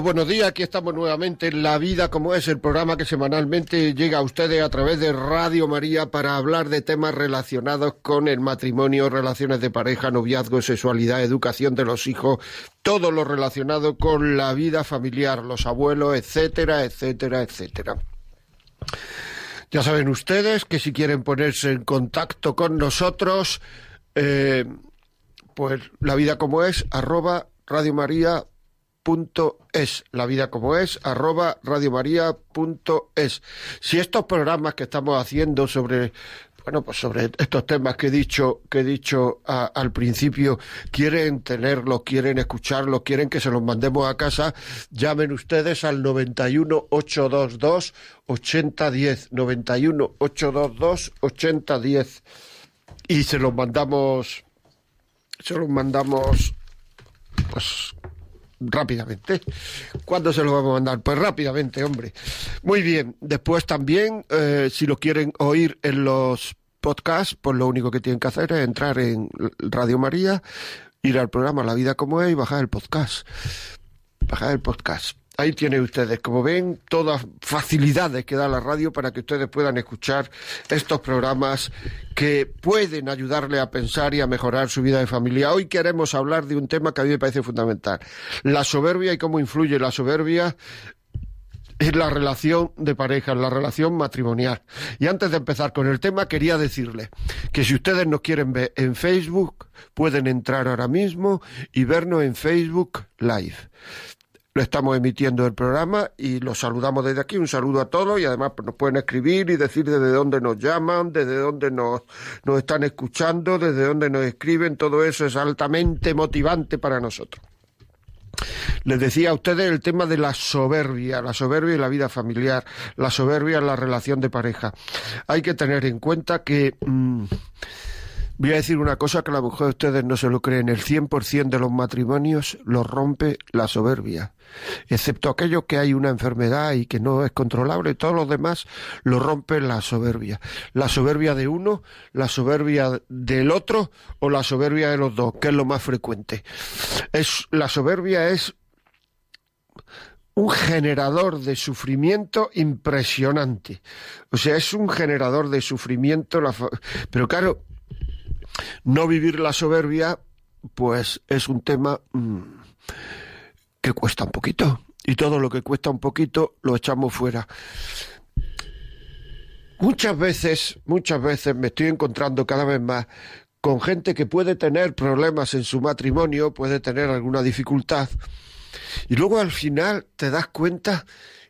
Buenos días. Aquí estamos nuevamente en La Vida como es, el programa que semanalmente llega a ustedes a través de Radio María para hablar de temas relacionados con el matrimonio, relaciones de pareja, noviazgo, sexualidad, educación de los hijos, todo lo relacionado con la vida familiar, los abuelos, etcétera, etcétera, etcétera. Ya saben ustedes que si quieren ponerse en contacto con nosotros, eh, pues la vida como es, arroba Radio María es, la vida como es, arroba radiomaria.es. Si estos programas que estamos haciendo sobre bueno, pues sobre estos temas que he dicho, que he dicho al principio, quieren tenerlos, quieren escucharlos, quieren que se los mandemos a casa, llamen ustedes al 91 822 8010, 91 822 8010 y se los mandamos, se los mandamos, pues rápidamente. ¿Cuándo se lo vamos a mandar? Pues rápidamente, hombre. Muy bien. Después también, eh, si lo quieren oír en los podcasts, pues lo único que tienen que hacer es entrar en Radio María, ir al programa La Vida como es y bajar el podcast. Bajar el podcast. Ahí tienen ustedes, como ven, todas facilidades que da la radio para que ustedes puedan escuchar estos programas que pueden ayudarle a pensar y a mejorar su vida de familia. Hoy queremos hablar de un tema que a mí me parece fundamental, la soberbia y cómo influye la soberbia en la relación de pareja, en la relación matrimonial. Y antes de empezar con el tema, quería decirle que si ustedes nos quieren ver en Facebook, pueden entrar ahora mismo y vernos en Facebook Live lo estamos emitiendo el programa y los saludamos desde aquí. Un saludo a todos y además pues, nos pueden escribir y decir desde dónde nos llaman, desde dónde nos, nos están escuchando, desde dónde nos escriben. Todo eso es altamente motivante para nosotros. Les decía a ustedes el tema de la soberbia, la soberbia en la vida familiar, la soberbia en la relación de pareja. Hay que tener en cuenta que... Mm, Voy a decir una cosa que a lo mejor ustedes no se lo creen. El 100% de los matrimonios lo rompe la soberbia. Excepto aquello que hay una enfermedad y que no es controlable, todos los demás lo rompe la soberbia. La soberbia de uno, la soberbia del otro o la soberbia de los dos, que es lo más frecuente. Es, la soberbia es un generador de sufrimiento impresionante. O sea, es un generador de sufrimiento. Pero claro, no vivir la soberbia, pues es un tema mm, que cuesta un poquito. Y todo lo que cuesta un poquito lo echamos fuera. Muchas veces, muchas veces me estoy encontrando cada vez más con gente que puede tener problemas en su matrimonio, puede tener alguna dificultad, y luego al final te das cuenta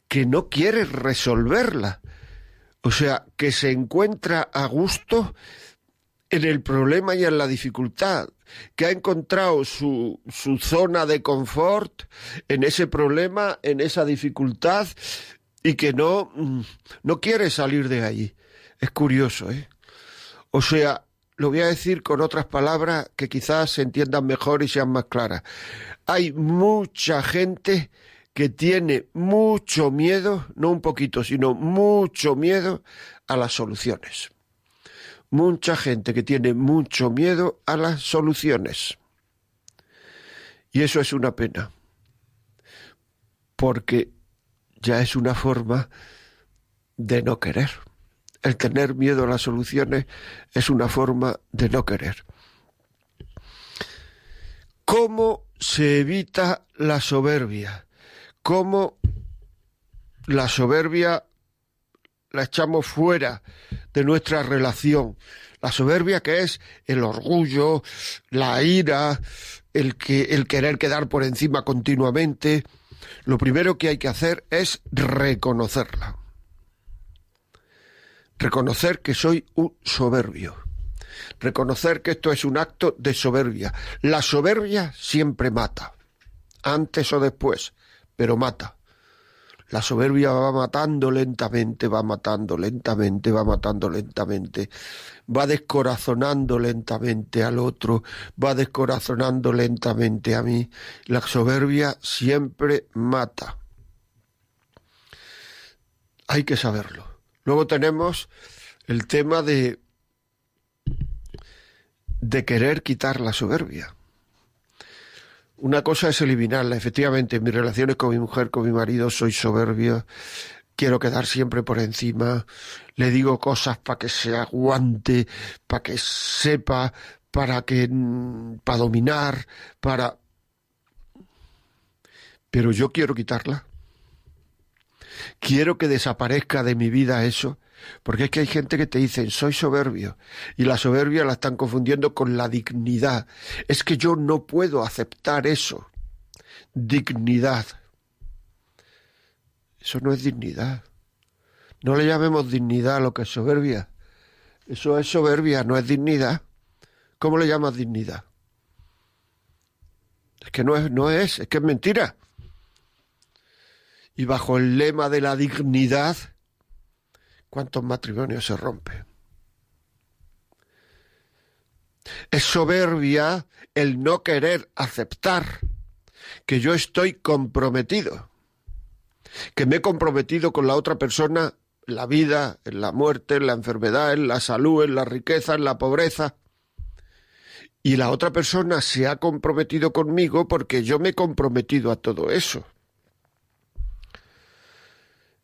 que no quiere resolverla. O sea, que se encuentra a gusto en el problema y en la dificultad, que ha encontrado su, su zona de confort en ese problema, en esa dificultad, y que no, mm, no quiere salir de ahí. Es curioso, ¿eh? O sea, lo voy a decir con otras palabras que quizás se entiendan mejor y sean más claras. Hay mucha gente que tiene mucho miedo, no un poquito, sino mucho miedo a las soluciones mucha gente que tiene mucho miedo a las soluciones. Y eso es una pena, porque ya es una forma de no querer. El tener miedo a las soluciones es una forma de no querer. ¿Cómo se evita la soberbia? ¿Cómo la soberbia la echamos fuera de nuestra relación. La soberbia que es el orgullo, la ira, el, que, el querer quedar por encima continuamente. Lo primero que hay que hacer es reconocerla. reconocer que soy un soberbio, reconocer que esto es un acto de soberbia. La soberbia siempre mata, antes o después, pero mata. La soberbia va matando lentamente, va matando lentamente, va matando lentamente, va descorazonando lentamente al otro, va descorazonando lentamente a mí. La soberbia siempre mata. Hay que saberlo. Luego tenemos el tema de de querer quitar la soberbia. Una cosa es eliminarla. Efectivamente, en mis relaciones con mi mujer, con mi marido, soy soberbio. Quiero quedar siempre por encima. Le digo cosas para que se aguante, para que sepa, para que mm, para dominar, para pero yo quiero quitarla. Quiero que desaparezca de mi vida eso. Porque es que hay gente que te dice, soy soberbio, y la soberbia la están confundiendo con la dignidad. Es que yo no puedo aceptar eso. Dignidad. Eso no es dignidad. No le llamemos dignidad a lo que es soberbia. Eso es soberbia, no es dignidad. ¿Cómo le llamas dignidad? Es que no es, no es, es que es mentira. Y bajo el lema de la dignidad, ¿Cuántos matrimonios se rompen? Es soberbia el no querer aceptar que yo estoy comprometido, que me he comprometido con la otra persona en la vida, en la muerte, en la enfermedad, en la salud, en la riqueza, en la pobreza. Y la otra persona se ha comprometido conmigo porque yo me he comprometido a todo eso.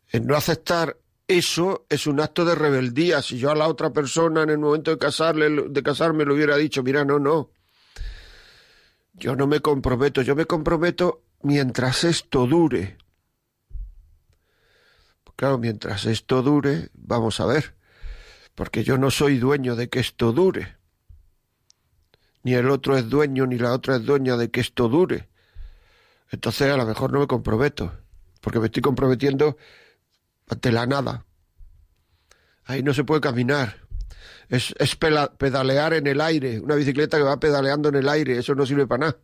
En no aceptar eso es un acto de rebeldía. Si yo a la otra persona en el momento de, casarle, de casarme le hubiera dicho, mira, no, no, yo no me comprometo, yo me comprometo mientras esto dure. Claro, mientras esto dure, vamos a ver, porque yo no soy dueño de que esto dure. Ni el otro es dueño, ni la otra es dueña de que esto dure. Entonces a lo mejor no me comprometo, porque me estoy comprometiendo ante la nada. Ahí no se puede caminar. Es, es pedalear en el aire, una bicicleta que va pedaleando en el aire, eso no sirve para nada.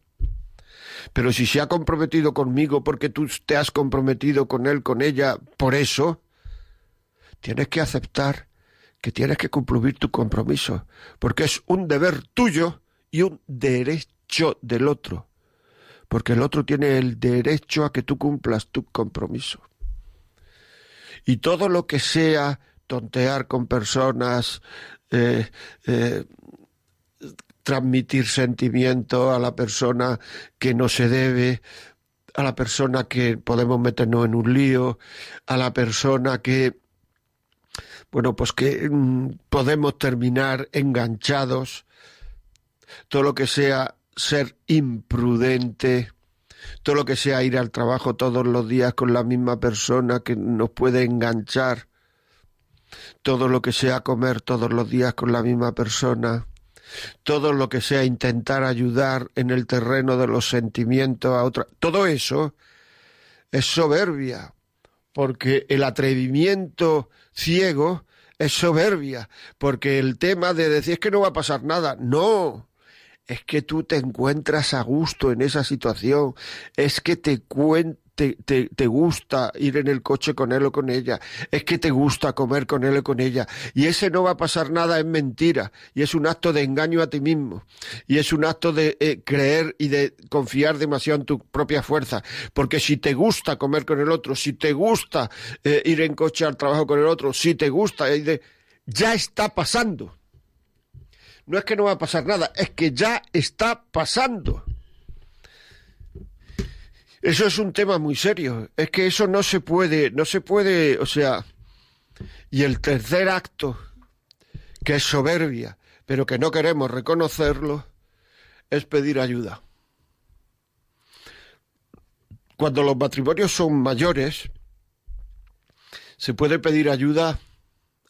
Pero si se ha comprometido conmigo porque tú te has comprometido con él, con ella, por eso, tienes que aceptar que tienes que cumplir tu compromiso, porque es un deber tuyo y un derecho del otro, porque el otro tiene el derecho a que tú cumplas tu compromiso. Y todo lo que sea tontear con personas, eh, eh, transmitir sentimiento a la persona que no se debe, a la persona que podemos meternos en un lío, a la persona que, bueno, pues que mm, podemos terminar enganchados, todo lo que sea ser imprudente, todo lo que sea ir al trabajo todos los días con la misma persona que nos puede enganchar, todo lo que sea comer todos los días con la misma persona, todo lo que sea intentar ayudar en el terreno de los sentimientos a otra, todo eso es soberbia, porque el atrevimiento ciego es soberbia, porque el tema de decir es que no va a pasar nada, no, es que tú te encuentras a gusto en esa situación, es que te, te, te, te, gusta ir en el coche con él o con ella, es que te gusta comer con él o con ella, y ese no va a pasar nada, es mentira, y es un acto de engaño a ti mismo, y es un acto de eh, creer y de confiar demasiado en tu propia fuerza, porque si te gusta comer con el otro, si te gusta eh, ir en coche al trabajo con el otro, si te gusta, ya está pasando no es que no va a pasar nada, es que ya está pasando. Eso es un tema muy serio. Es que eso no se puede, no se puede, o sea. Y el tercer acto, que es soberbia, pero que no queremos reconocerlo, es pedir ayuda. Cuando los matrimonios son mayores, se puede pedir ayuda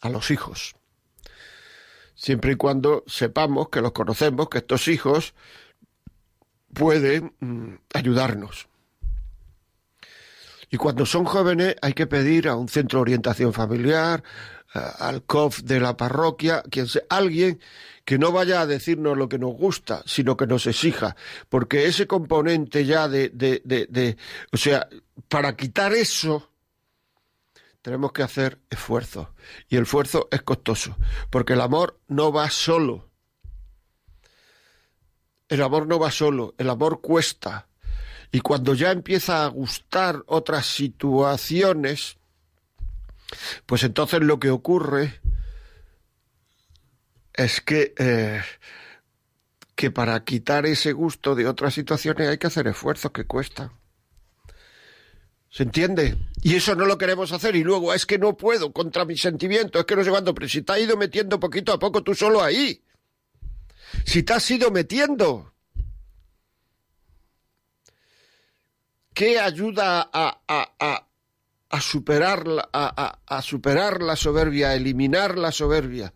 a los hijos siempre y cuando sepamos que los conocemos, que estos hijos pueden mm, ayudarnos. Y cuando son jóvenes hay que pedir a un centro de orientación familiar, al COF de la parroquia, sea, alguien que no vaya a decirnos lo que nos gusta, sino que nos exija, porque ese componente ya de, de, de o sea, para quitar eso, tenemos que hacer esfuerzo. Y el esfuerzo es costoso, porque el amor no va solo. El amor no va solo, el amor cuesta. Y cuando ya empieza a gustar otras situaciones, pues entonces lo que ocurre es que, eh, que para quitar ese gusto de otras situaciones hay que hacer esfuerzos que cuestan. ¿Se entiende? Y eso no lo queremos hacer y luego es que no puedo contra mi sentimiento, es que no sé cuándo, pero si te has ido metiendo poquito a poco tú solo ahí. Si te has ido metiendo. ¿Qué ayuda a, a, a, superar, a, a superar la soberbia, a eliminar la soberbia?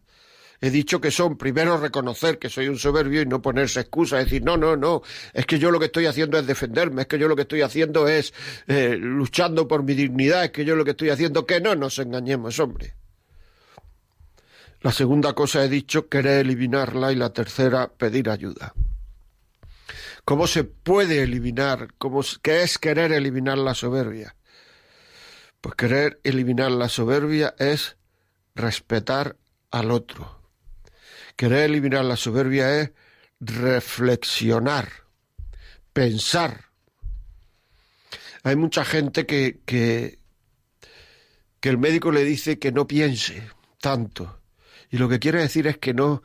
He dicho que son primero reconocer que soy un soberbio y no ponerse excusas, decir, no, no, no, es que yo lo que estoy haciendo es defenderme, es que yo lo que estoy haciendo es eh, luchando por mi dignidad, es que yo lo que estoy haciendo, que no nos engañemos, hombre. La segunda cosa he dicho, querer eliminarla y la tercera, pedir ayuda. ¿Cómo se puede eliminar? ¿Cómo, ¿Qué es querer eliminar la soberbia? Pues querer eliminar la soberbia es respetar al otro. Querer eliminar la soberbia es reflexionar, pensar. Hay mucha gente que, que, que el médico le dice que no piense tanto. Y lo que quiere decir es que no,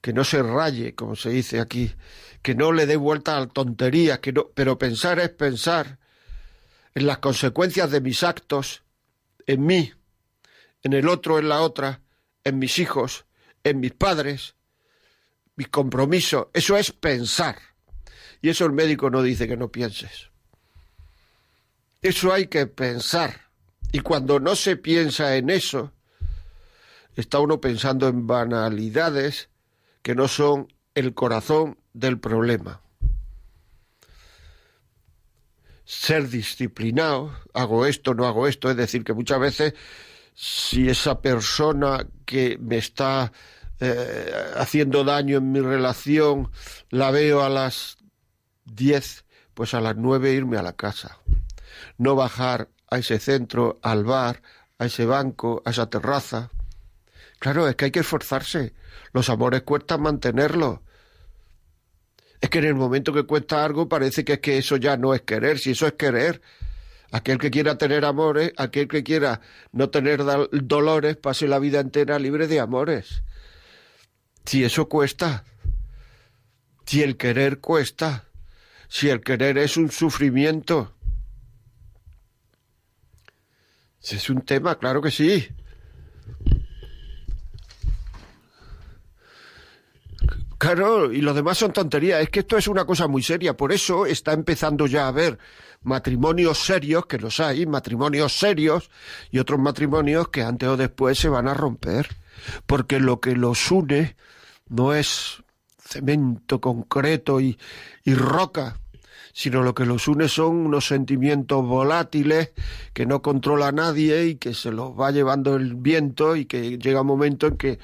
que no se raye, como se dice aquí, que no le dé vuelta a tonterías, que no, pero pensar es pensar en las consecuencias de mis actos, en mí, en el otro, en la otra, en mis hijos, en mis padres, mis compromisos. Eso es pensar. Y eso el médico no dice que no pienses. Eso hay que pensar. Y cuando no se piensa en eso, está uno pensando en banalidades que no son el corazón del problema. Ser disciplinado, hago esto, no hago esto, es decir, que muchas veces si esa persona que me está eh, haciendo daño en mi relación, la veo a las diez, pues a las nueve irme a la casa. No bajar a ese centro, al bar, a ese banco, a esa terraza. Claro, es que hay que esforzarse. Los amores cuestan mantenerlos. Es que en el momento que cuesta algo parece que es que eso ya no es querer, si eso es querer. Aquel que quiera tener amores, aquel que quiera no tener dolores, pase la vida entera libre de amores. Si eso cuesta, si el querer cuesta, si el querer es un sufrimiento. Si es un tema, claro que sí. Claro, y los demás son tonterías. Es que esto es una cosa muy seria. Por eso está empezando ya a haber matrimonios serios, que los hay, matrimonios serios, y otros matrimonios que antes o después se van a romper. Porque lo que los une no es cemento concreto y, y roca, sino lo que los une son unos sentimientos volátiles que no controla nadie y que se los va llevando el viento y que llega un momento en que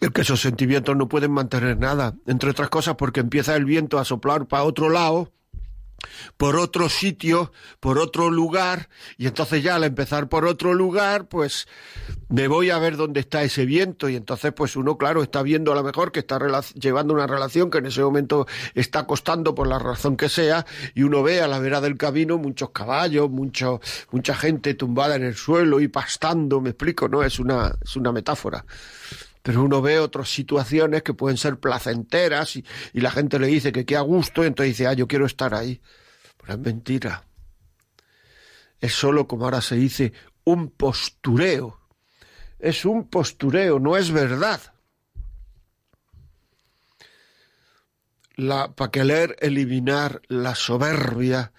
en que esos sentimientos no pueden mantener nada, entre otras cosas porque empieza el viento a soplar para otro lado por otro sitio, por otro lugar, y entonces ya al empezar por otro lugar, pues me voy a ver dónde está ese viento, y entonces pues uno, claro, está viendo a lo mejor que está llevando una relación que en ese momento está costando por la razón que sea, y uno ve a la vera del camino muchos caballos, mucho, mucha gente tumbada en el suelo y pastando, me explico, ¿no? Es una, es una metáfora pero uno ve otras situaciones que pueden ser placenteras y, la gente le dice que qué a gusto y entonces dice, ah, yo quiero estar ahí. Pero es mentira. Es solo, como ahora se dice, un postureo. Es un postureo, no es verdad. La, para querer eliminar la soberbia,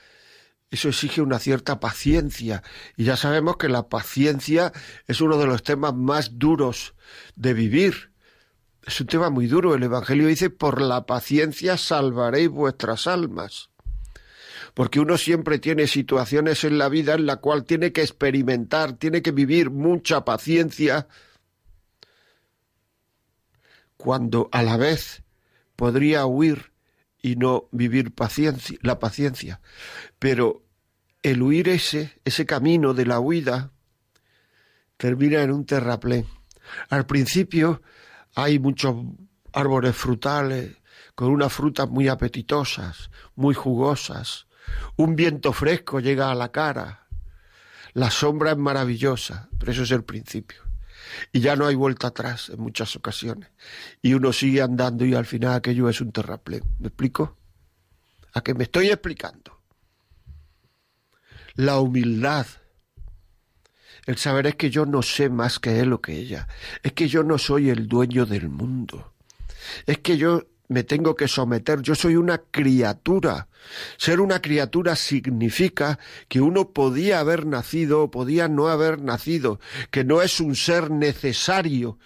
eso exige una cierta paciencia. Y ya sabemos que la paciencia es uno de los temas más duros de vivir. Es un tema muy duro. El Evangelio dice, por la paciencia salvaréis vuestras almas. porque uno siempre tiene situaciones en la vida en la cual tiene que experimentar, tiene que vivir mucha paciencia, cuando a la vez podría huir y no vivir paciencia, la paciencia. Pero el huir ese, ese camino de la huida, termina en un terraplén. Al principio hay muchos árboles frutales con unas frutas muy apetitosas, muy jugosas. Un viento fresco llega a la cara. La sombra es maravillosa, pero eso es el principio. Y ya no hay vuelta atrás en muchas ocasiones. Y uno sigue andando y al final aquello es un terraplén. ¿Me explico? ¿A qué me estoy explicando? La humildad. El saber es que yo no sé más que él o que ella. Es que yo no soy el dueño del mundo. Es que yo me tengo que someter. Yo soy una criatura. Ser una criatura significa que uno podía haber nacido o podía no haber nacido, que no es un ser necesario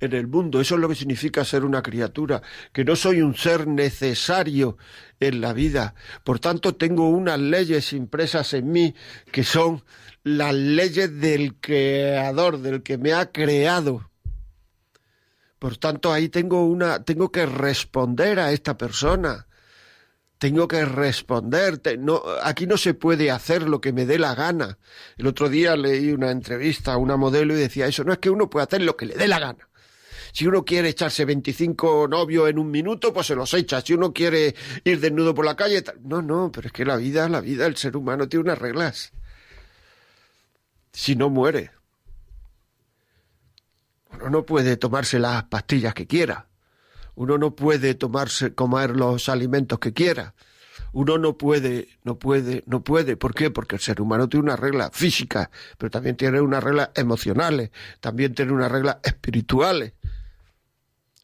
en el mundo. Eso es lo que significa ser una criatura, que no soy un ser necesario en la vida. Por tanto, tengo unas leyes impresas en mí que son las leyes del creador, del que me ha creado. Por tanto, ahí tengo una, tengo que responder a esta persona. Tengo que responder. No, aquí no se puede hacer lo que me dé la gana. El otro día leí una entrevista a una modelo y decía eso. No es que uno pueda hacer lo que le dé la gana. Si uno quiere echarse 25 novios en un minuto, pues se los echa. Si uno quiere ir desnudo por la calle, no, no, pero es que la vida, la vida, el ser humano tiene unas reglas. Si no muere. Uno no puede tomarse las pastillas que quiera. Uno no puede tomarse, comer los alimentos que quiera. Uno no puede, no puede, no puede. ¿Por qué? Porque el ser humano tiene una regla física, pero también tiene unas reglas emocionales, también tiene unas reglas espirituales.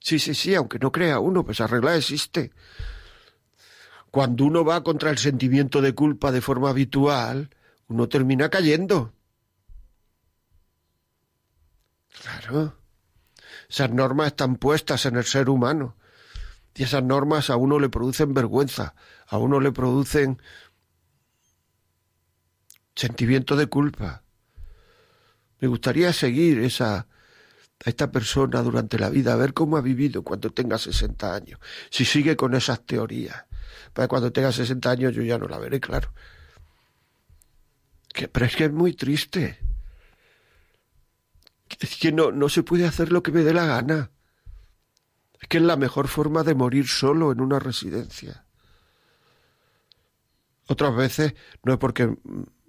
Sí, sí, sí, aunque no crea uno, pues esa regla existe. Cuando uno va contra el sentimiento de culpa de forma habitual, uno termina cayendo. Claro. Esas normas están puestas en el ser humano. Y esas normas a uno le producen vergüenza, a uno le producen sentimiento de culpa. Me gustaría seguir esa, a esta persona durante la vida, a ver cómo ha vivido cuando tenga 60 años, si sigue con esas teorías. Para cuando tenga 60 años yo ya no la veré, claro. Pero es que es muy triste es que no, no se puede hacer lo que me dé la gana. Es que es la mejor forma de morir solo en una residencia. Otras veces no es porque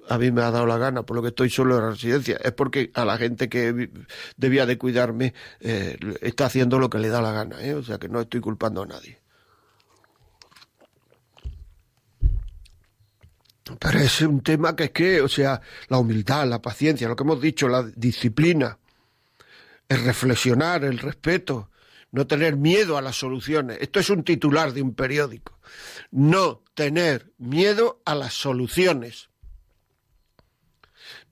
a mí me ha dado la gana por lo que estoy solo en la residencia, es porque a la gente que debía de cuidarme eh, está haciendo lo que le da la gana, ¿eh? o sea que no estoy culpando a nadie. Pero es un tema que es que, o sea, la humildad, la paciencia, lo que hemos dicho, la disciplina, el reflexionar, el respeto, no tener miedo a las soluciones. Esto es un titular de un periódico. No tener miedo a las soluciones.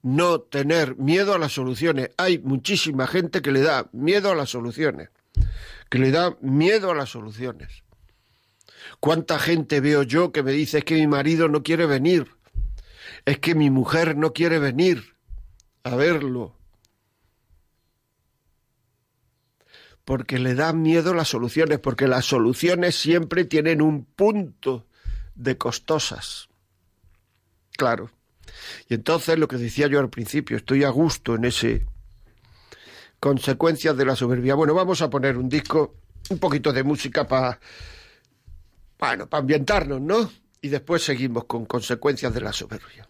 No tener miedo a las soluciones. Hay muchísima gente que le da miedo a las soluciones. Que le da miedo a las soluciones. ¿Cuánta gente veo yo que me dice es que mi marido no quiere venir? Es que mi mujer no quiere venir a verlo porque le dan miedo las soluciones, porque las soluciones siempre tienen un punto de costosas. Claro. Y entonces lo que decía yo al principio, estoy a gusto en ese consecuencias de la soberbia. Bueno, vamos a poner un disco, un poquito de música para, bueno, para ambientarnos, ¿no? Y después seguimos con consecuencias de la soberbia.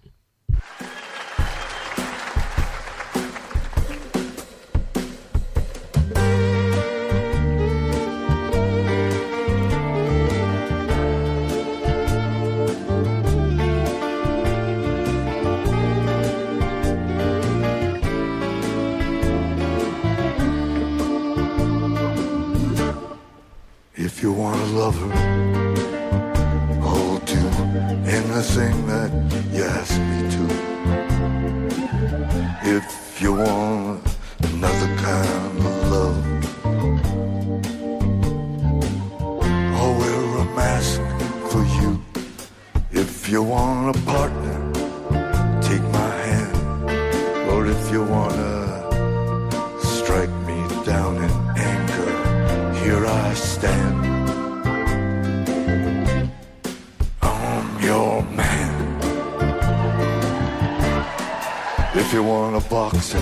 If you want to love her, I'll do anything that you ask me to. If you want another kind of love, I'll wear a mask for you. If you want a partner, take my hand. Or if you want to If you want a boxer,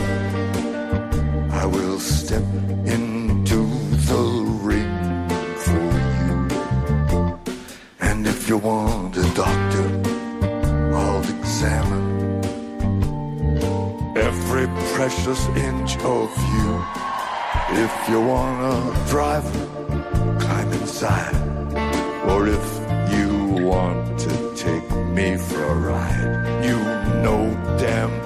I will step into the ring for you. And if you want a doctor, I'll examine every precious inch of you. If you want a driver, climb inside. Or if you want to take me for a ride, you know damn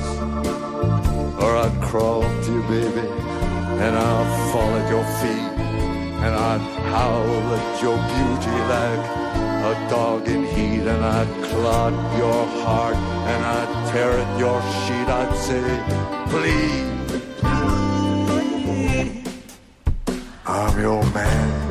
Crawl to you, baby, and I'd fall at your feet, and I'd howl at your beauty like a dog in heat, and I'd clod your heart, and I'd tear at your sheet. I'd say, please, I'm your man.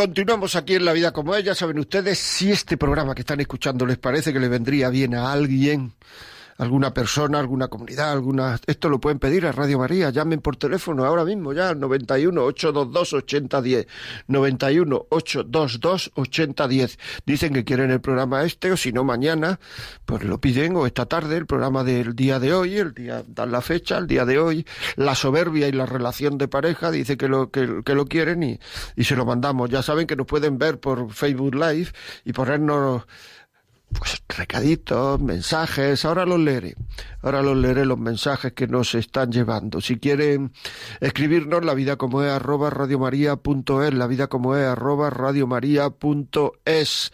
Continuamos aquí en La Vida como ella. Saben ustedes, si este programa que están escuchando les parece que le vendría bien a alguien, alguna persona, alguna comunidad, alguna... Esto lo pueden pedir a Radio María. Llamen por teléfono ahora mismo ya al 91 822 8010. 91 822 8010. Dicen que quieren el programa este o si no mañana, pues lo piden o esta tarde el programa del día de hoy, el día dan la fecha, el día de hoy, la soberbia y la relación de pareja, dice que lo que, que lo quieren y, y se lo mandamos. Ya saben que nos pueden ver por Facebook Live y ponernos pues recaditos, mensajes, ahora los leeré, ahora los leeré los mensajes que nos están llevando. Si quieren escribirnos, la vida como es arroba radiomaria.es, la vida como es arroba radiomaria.es.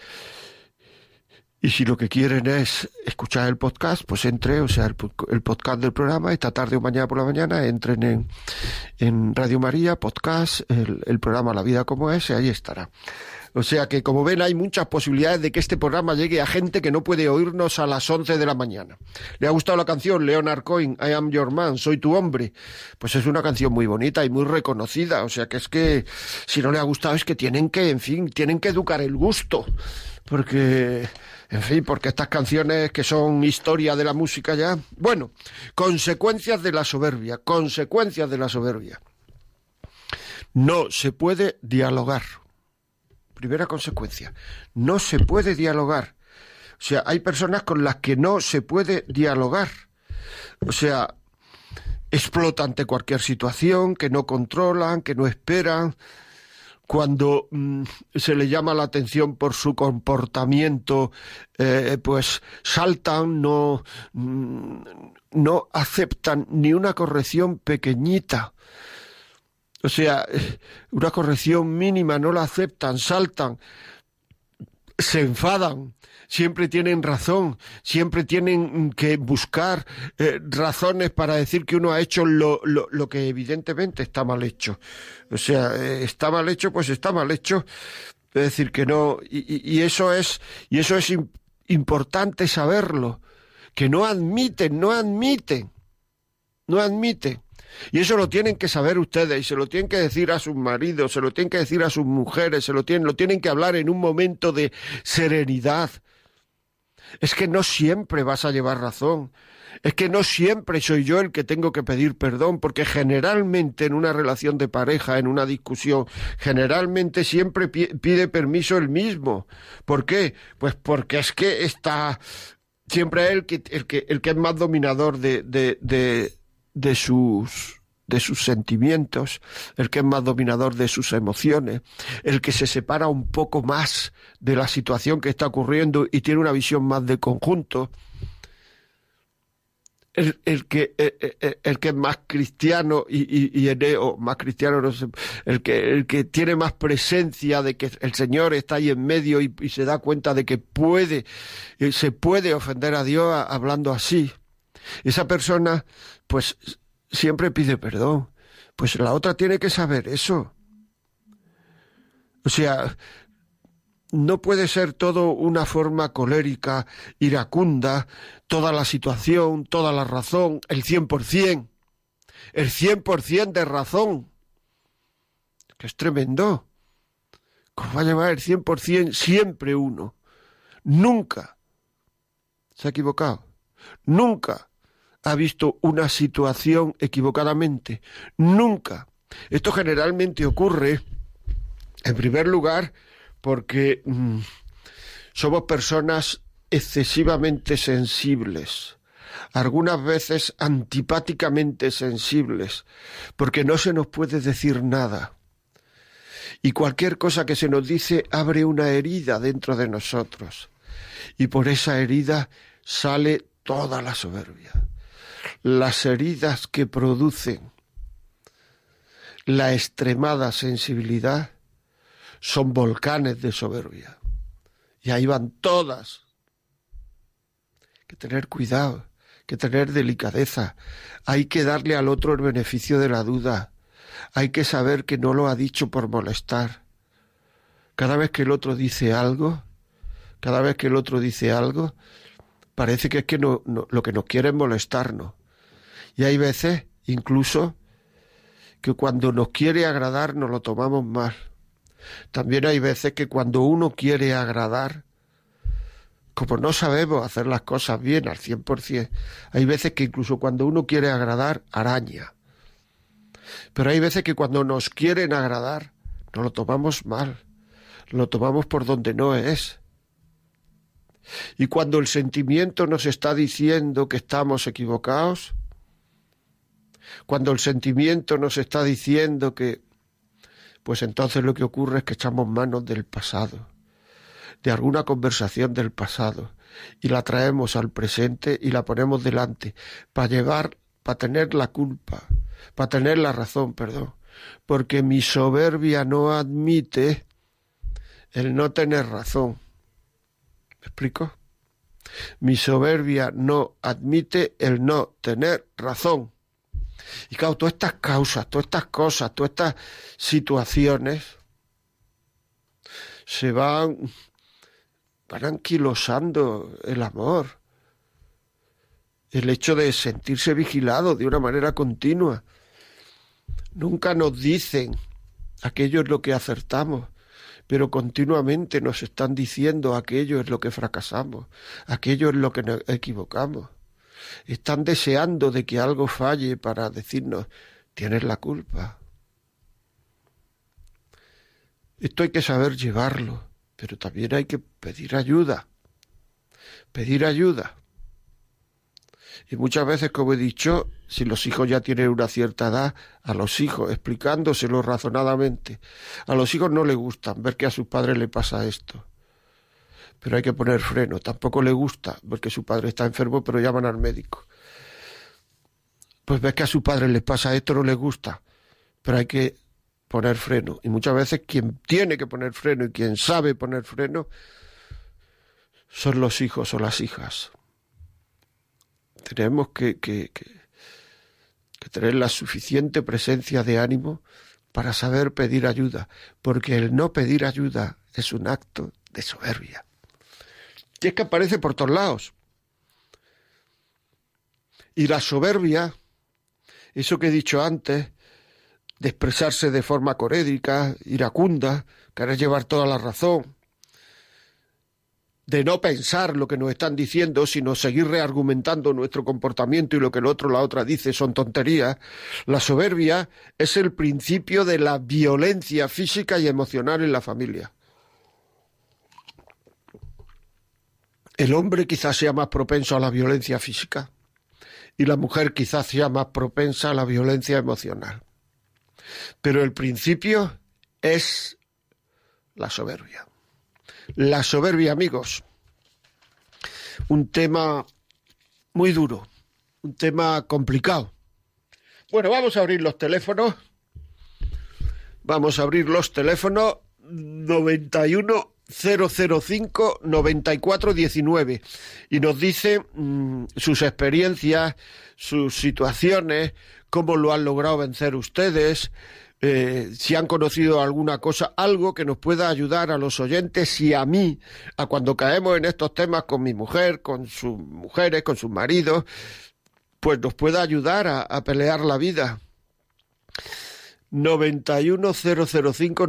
Y si lo que quieren es escuchar el podcast, pues entre, o sea, el, podcast del programa, esta tarde o mañana por la mañana, entren en, en Radio María, podcast, el, el programa La Vida como es, y ahí estará. O sea que, como ven, hay muchas posibilidades de que este programa llegue a gente que no puede oírnos a las 11 de la mañana. ¿Le ha gustado la canción Leonard Cohen, I Am Your Man, Soy tu hombre? Pues es una canción muy bonita y muy reconocida. O sea que es que, si no le ha gustado, es que tienen que, en fin, tienen que educar el gusto. Porque, en fin, porque estas canciones que son historia de la música ya. Bueno, consecuencias de la soberbia, consecuencias de la soberbia. No se puede dialogar. Primera consecuencia, no se puede dialogar. O sea, hay personas con las que no se puede dialogar. O sea, explotan ante cualquier situación, que no controlan, que no esperan. Cuando mmm, se le llama la atención por su comportamiento, eh, pues saltan, no, mmm, no aceptan ni una corrección pequeñita. O sea, una corrección mínima no la aceptan, saltan, se enfadan, siempre tienen razón, siempre tienen que buscar eh, razones para decir que uno ha hecho lo, lo, lo, que evidentemente está mal hecho. O sea, eh, está mal hecho, pues está mal hecho. Es decir, que no, y, y eso es, y eso es importante saberlo, que no admiten, no admiten, no admiten Y eso lo tienen que saber ustedes y se lo tienen que decir a sus maridos, se lo tienen que decir a sus mujeres, se lo tienen, lo tienen que hablar en un momento de serenidad. Es que no siempre vas a llevar razón. Es que no siempre soy yo el que tengo que pedir perdón, porque generalmente en una relación de pareja, en una discusión, generalmente siempre pide permiso el mismo. ¿Por qué? Pues porque es que está siempre que, el que, el que es más dominador de, de, de sus de sus sentimientos, el que es más dominador de sus emociones, el que se separa un poco más de la situación que está ocurriendo y tiene una visión más de conjunto, el, el que el, el, que es más cristiano y, y, y o más cristiano no sé, el que el que tiene más presencia de que el Señor está ahí en medio y, y se da cuenta de que puede se puede ofender a Dios hablando así esa persona pues siempre pide perdón. Pues la otra tiene que saber eso. O sea no puede ser todo una forma colérica, iracunda, toda la situación, toda la razón, el cien por cien, el cien por cien de razón, que es tremendo. ¿Cómo va a llevar el cien por cien siempre uno? Nunca. Se ha equivocado, nunca ha visto una situación equivocadamente, nunca. Esto generalmente ocurre, en primer lugar, porque mm, somos personas excesivamente sensibles, algunas veces antipáticamente sensibles, porque no se nos puede decir nada. Y cualquier cosa que se nos dice abre una herida dentro de nosotros. Y por esa herida sale toda la soberbia. Las heridas que producen la extremada sensibilidad son volcanes de soberbia. Y ahí van todas. Hay que tener cuidado, hay que tener delicadeza. Hay que darle al otro el beneficio de la duda. Hay que saber que no lo ha dicho por molestar. Cada vez que el otro dice algo, cada vez que el otro dice algo, parece que es que no, lo que nos quiere es molestarnos. Y hay veces, incluso, que cuando nos quiere agradar nos lo tomamos mal. También hay veces que cuando uno quiere agradar, como no sabemos hacer las cosas bien al cien por cien, hay veces que incluso cuando uno quiere agradar, araña. Pero hay veces que cuando nos quieren agradar, no lo tomamos mal, lo tomamos por donde no es. Y cuando el sentimiento nos está diciendo que estamos equivocados, cuando el sentimiento nos está diciendo que pues entonces lo que ocurre es que echamos manos del pasado, de alguna conversación del pasado, y la traemos al presente y la ponemos delante, para llevar, para tener la culpa, para tener la razón, perdón, porque mi soberbia no admite el no tener razón. ¿Me explico? Mi soberbia no admite el no tener razón. Y claro, todas estas causas, todas estas cosas, todas estas situaciones se van, van anquilosando el amor, el hecho de sentirse vigilado de una manera continua. Nunca nos dicen aquello es lo que acertamos, pero continuamente nos están diciendo aquello es lo que fracasamos, aquello es lo que nos equivocamos están deseando de que algo falle para decirnos, tienes la culpa. Esto hay que saber llevarlo, pero también hay que pedir ayuda. Pedir ayuda. Y muchas veces, como he dicho, si los hijos ya tienen una cierta edad, a los hijos, explicándoselo razonadamente, a los hijos no les gustan ver que a sus padres le pasa esto pero hay que poner freno. Tampoco le gusta porque su padre está enfermo, pero llaman al médico. Pues ves que a su padre le pasa esto, no le gusta, pero hay que poner freno. Y muchas veces quien tiene que poner freno y quien sabe poner freno son los hijos o las hijas. Tenemos que, que, que, que tener la suficiente presencia de ánimo para saber pedir ayuda, porque el no pedir ayuda es un acto de soberbia. Y es que aparece por todos lados. Y la soberbia eso que he dicho antes, de expresarse de forma corédica, iracunda, querer llevar toda la razón, de no pensar lo que nos están diciendo, sino seguir reargumentando nuestro comportamiento y lo que el otro, la otra dice son tonterías. La soberbia es el principio de la violencia física y emocional en la familia. El hombre quizás sea más propenso a la violencia física y la mujer quizás sea más propensa a la violencia emocional. Pero el principio es la soberbia. La soberbia, amigos. Un tema muy duro, un tema complicado. Bueno, vamos a abrir los teléfonos. Vamos a abrir los teléfonos 91 005 9419 y nos dice mm, sus experiencias, sus situaciones, cómo lo han logrado vencer ustedes, eh, si han conocido alguna cosa, algo que nos pueda ayudar a los oyentes y a mí, a cuando caemos en estos temas con mi mujer, con sus mujeres, con sus maridos, pues nos pueda ayudar a, a pelear la vida. 91005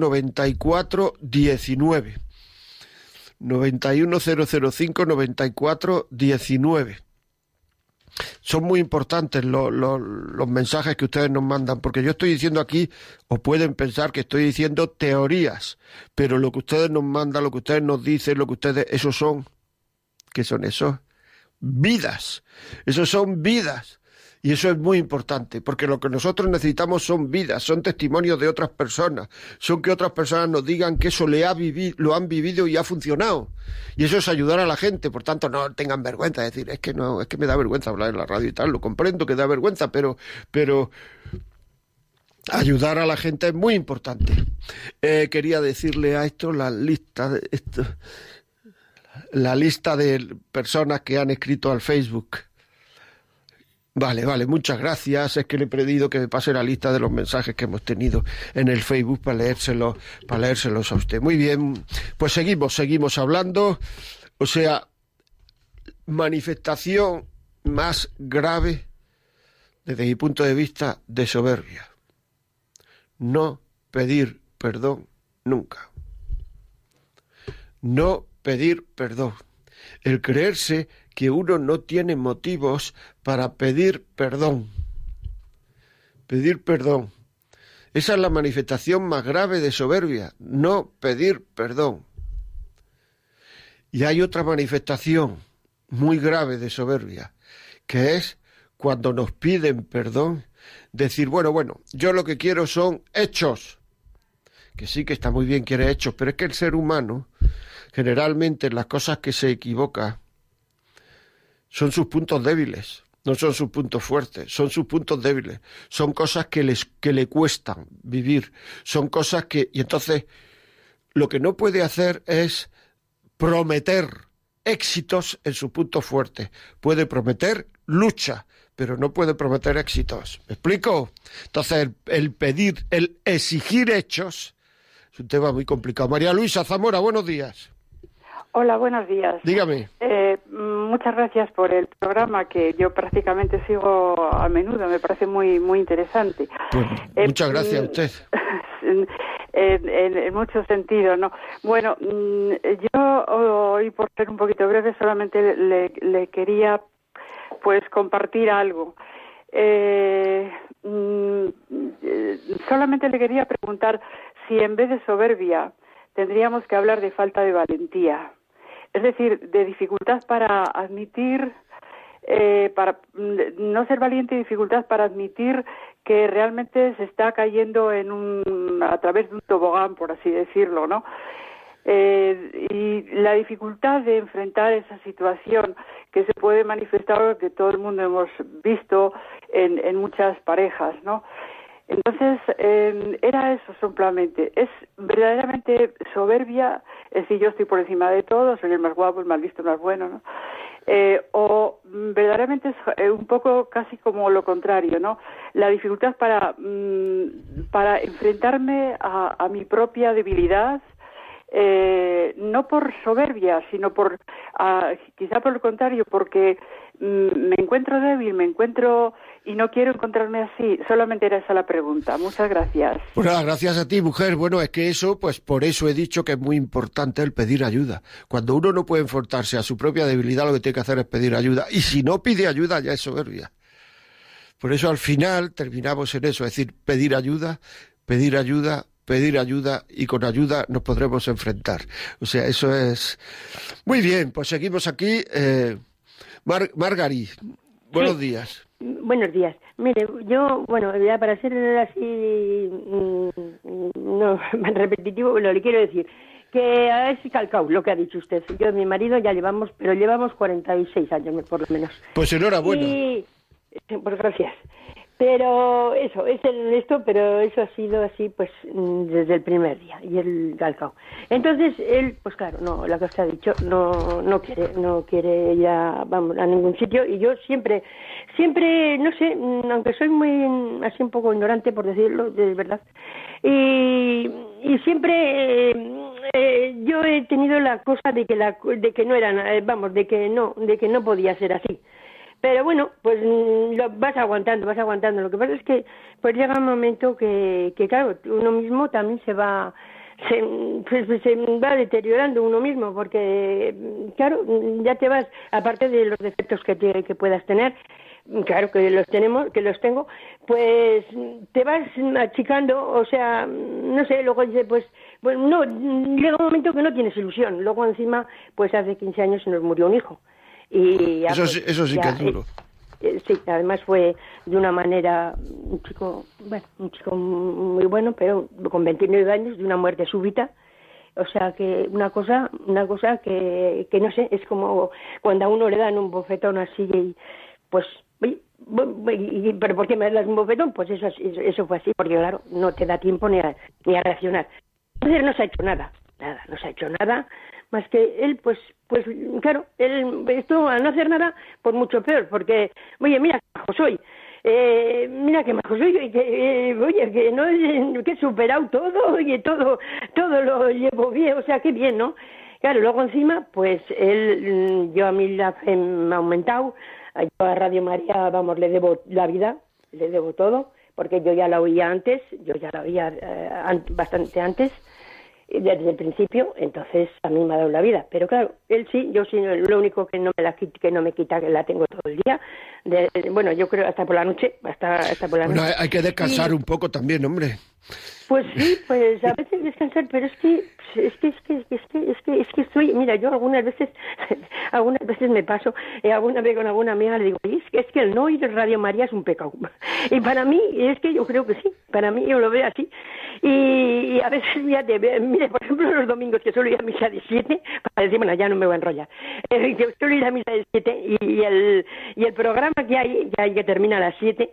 9419 91005 9419 son muy importantes los mensajes que ustedes nos mandan, porque yo estoy diciendo aquí, o pueden pensar que estoy diciendo teorías, pero lo que ustedes nos mandan, lo que ustedes nos dicen, lo que ustedes, esos son, ¿qué son esos? Vidas, esos son vidas. Y eso es muy importante, porque lo que nosotros necesitamos son vidas, son testimonios de otras personas, son que otras personas nos digan que eso le ha vivido, lo han vivido y ha funcionado. Y eso es ayudar a la gente, por tanto no tengan vergüenza, de decir, es que no, es que me da vergüenza hablar en la radio y tal, lo comprendo que da vergüenza, pero, pero ayudar a la gente es muy importante. Eh, quería decirle a esto la lista de esto, la lista de personas que han escrito al Facebook Vale, vale, muchas gracias. Es que le he pedido que me pase la lista de los mensajes que hemos tenido en el Facebook para leérselos, para leérselos a usted. Muy bien, pues seguimos, seguimos hablando. O sea, manifestación más grave desde mi punto de vista de soberbia. No pedir perdón nunca. No pedir perdón. El creerse que uno no tiene motivos para pedir perdón. Pedir perdón. Esa es la manifestación más grave de soberbia, no pedir perdón. Y hay otra manifestación muy grave de soberbia, que es cuando nos piden perdón, decir, bueno, bueno, yo lo que quiero son hechos, que sí que está muy bien, quiere hechos, pero es que el ser humano, generalmente las cosas que se equivoca, son sus puntos débiles, no son sus puntos fuertes, son sus puntos débiles, son cosas que, les, que le cuestan vivir, son cosas que... Y entonces, lo que no puede hacer es prometer éxitos en su punto fuerte. Puede prometer lucha, pero no puede prometer éxitos. ¿Me explico? Entonces, el pedir, el exigir hechos es un tema muy complicado. María Luisa Zamora, buenos días. Hola, buenos días. Dígame. Eh, muchas gracias por el programa que yo prácticamente sigo a menudo. Me parece muy muy interesante. Pues, eh, muchas gracias a usted. En, muchos sentidos, ¿no? Bueno, mm, yo hoy, por ser un poquito breve, solamente le, quería pues compartir algo. Eh, mm, solamente le quería preguntar si en vez de soberbia tendríamos que hablar de falta de valentía es decir, de dificultad para admitir, eh, para no ser valiente y dificultad para admitir que realmente se está cayendo en un, a través de un tobogán, por así decirlo, ¿no? Eh, y la dificultad de enfrentar esa situación que se puede manifestar, que todo el mundo hemos visto en, en muchas parejas, ¿no? Entonces, eh, era eso simplemente. Es verdaderamente soberbia, es decir, yo estoy por encima de todo, soy el más guapo, el más listo, el más bueno, ¿no? Eh, o verdaderamente es eh, un poco casi como lo contrario, ¿no? La dificultad para, mm, para enfrentarme a, a, mi propia debilidad, eh, no por soberbia, sino por, quizá por lo contrario, porque mm, me encuentro débil, me encuentro y no quiero encontrarme así. Solamente era esa la pregunta. Muchas gracias. Bueno, gracias a ti, mujer. Bueno, es que eso, pues por eso he dicho que es muy importante el pedir ayuda. Cuando uno no puede enfrentarse a su propia debilidad, lo que tiene que hacer es pedir ayuda. Y si no pide ayuda, ya es soberbia. Por eso al final terminamos en eso, es decir, pedir ayuda, pedir ayuda, pedir ayuda y con ayuda nos podremos enfrentar. O sea, eso es... Muy bien, pues seguimos aquí. Eh... Margari, buenos días. Buenos días. Mire, yo, bueno, ya para ser así, mm, no, más repetitivo, lo le quiero decir que es calcao lo que ha dicho usted. Yo y mi marido ya llevamos, pero llevamos 46 años por lo menos. Pues enhorabuena. Y, pues gracias. Pero eso, es el esto, pero eso ha sido así pues mm, desde el primer día y el calcao. Entonces él, pues claro, no, la que usted ha dicho, no, no quiere, no quiere ya, vamos, a ningún sitio y yo siempre, siempre, no sé, mm, aunque soy muy así un poco ignorante por decirlo, de verdad, y, y siempre eh, yo he tenido la cosa de que la, de que no era, eh, vamos, de que no, de que no podía ser así pero bueno, pues mm, lo vas aguantando, vas aguantando. Lo que pasa es que pues llega un momento que, que claro, uno mismo también se va se, pues, pues, va deteriorando uno mismo porque claro ya te vas aparte de los defectos que que puedas tener claro que los tenemos que los tengo pues te vas achicando o sea no sé luego dice pues pues no llega un momento que no tienes ilusión luego encima pues hace 15 años se nos murió un hijo y eso, sí, eso sí que es duro. Eh, sí, además fue de una manera un chico, bueno, un chico muy bueno, pero con 29 años de una muerte súbita. O sea que una cosa, una cosa que, que no sé, es como cuando a uno le dan un bofetón así y pues y, pero ¿por qué me das un bofetón? Pues eso, eso, fue así, porque claro, no te da tiempo ni a, ni a reaccionar. Entonces no se ha hecho nada, nada, no se ha hecho nada, más que él, pues, pues claro, él, esto al no hacer nada, pues mucho peor, porque, oye, mira qué majo soy, eh, mira qué majo soy, que, eh, oye, que no que he superado todo, oye, todo, todo lo llevo bien, o sea, qué bien, ¿no? Claro, luego encima, pues él, yo a mí la fe me ha aumentado, yo a Radio María, vamos, le debo la vida, le debo todo, porque yo ya la oía antes, yo ya la oía eh, bastante antes, desde el principio, entonces a mí me ha dado la vida. Pero claro, él sí, yo sí, lo único que no me la que no me quita que la tengo todo el día. bueno, yo creo hasta por la noche, hasta, hasta por la bueno, Hay que descansar un poco también, hombre. Pues sí, pues a veces descansar, pero es que es que es que es que es que es que estoy, mira, yo algunas veces algunas veces me paso, eh, alguna vez con alguna amiga le digo, es que es que el no ir a Radio María es un pecado. Y para mí es que yo creo que sí, para mí yo lo veo así. Y, a veces fíjate, mire, por ejemplo, los domingos que suelo ir a misa de siete, para decir, bueno, ya no me voy a enrollar. Eh, que suelo ir a misa de siete y, el y el programa que hay, ya que termina a las siete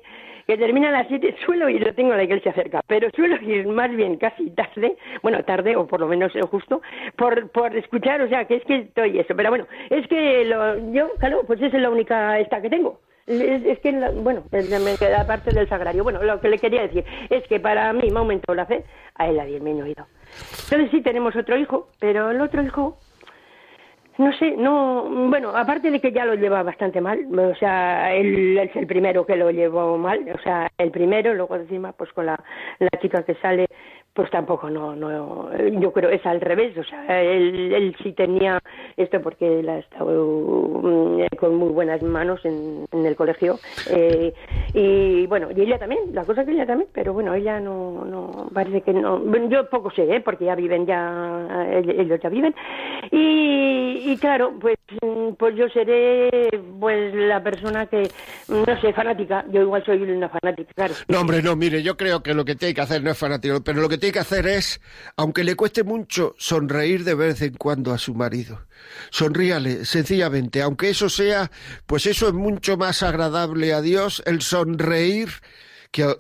que termina a las 7, suelo ir, lo tengo la iglesia cerca, pero suelo ir más bien casi tarde, bueno, tarde o por lo menos justo, por, por escuchar, o sea, que es que estoy eso, pero bueno, es que lo, yo, claro, pues esa es la única esta que tengo. Es, que, bueno, me queda parte del sagrario. Bueno, lo que le quería decir es que para mí me aumentó la fe, a él ha disminuido. Entonces sí tenemos otro hijo, pero el otro hijo no sé, no, bueno, aparte de que ya lo lleva bastante mal, o sea, él, es el primero que lo llevó mal, o sea, el primero, luego encima, pues con la, la chica que sale, pues tampoco, no, no, yo creo es al revés, o sea, él, él sí tenía esto porque él ha estado mm, con muy buenas manos en, en el colegio, eh, y bueno, y ella también, la cosa que ella también, pero bueno, ella no, no, parece que no, yo poco sé, ¿eh? porque ya viven, ya, ellos ya viven, y y claro, pues, mm, pues yo seré pues la persona que, no sé, fanática. Yo igual soy una fanática, claro. No, hombre, no, mire, yo creo que lo que tiene que hacer no es fanático, pero lo que tiene que hacer es, aunque le cueste mucho, sonreír de vez en cuando a su marido. Sonríale, sencillamente, aunque eso sea, pues eso es mucho más agradable a Dios, el sonreír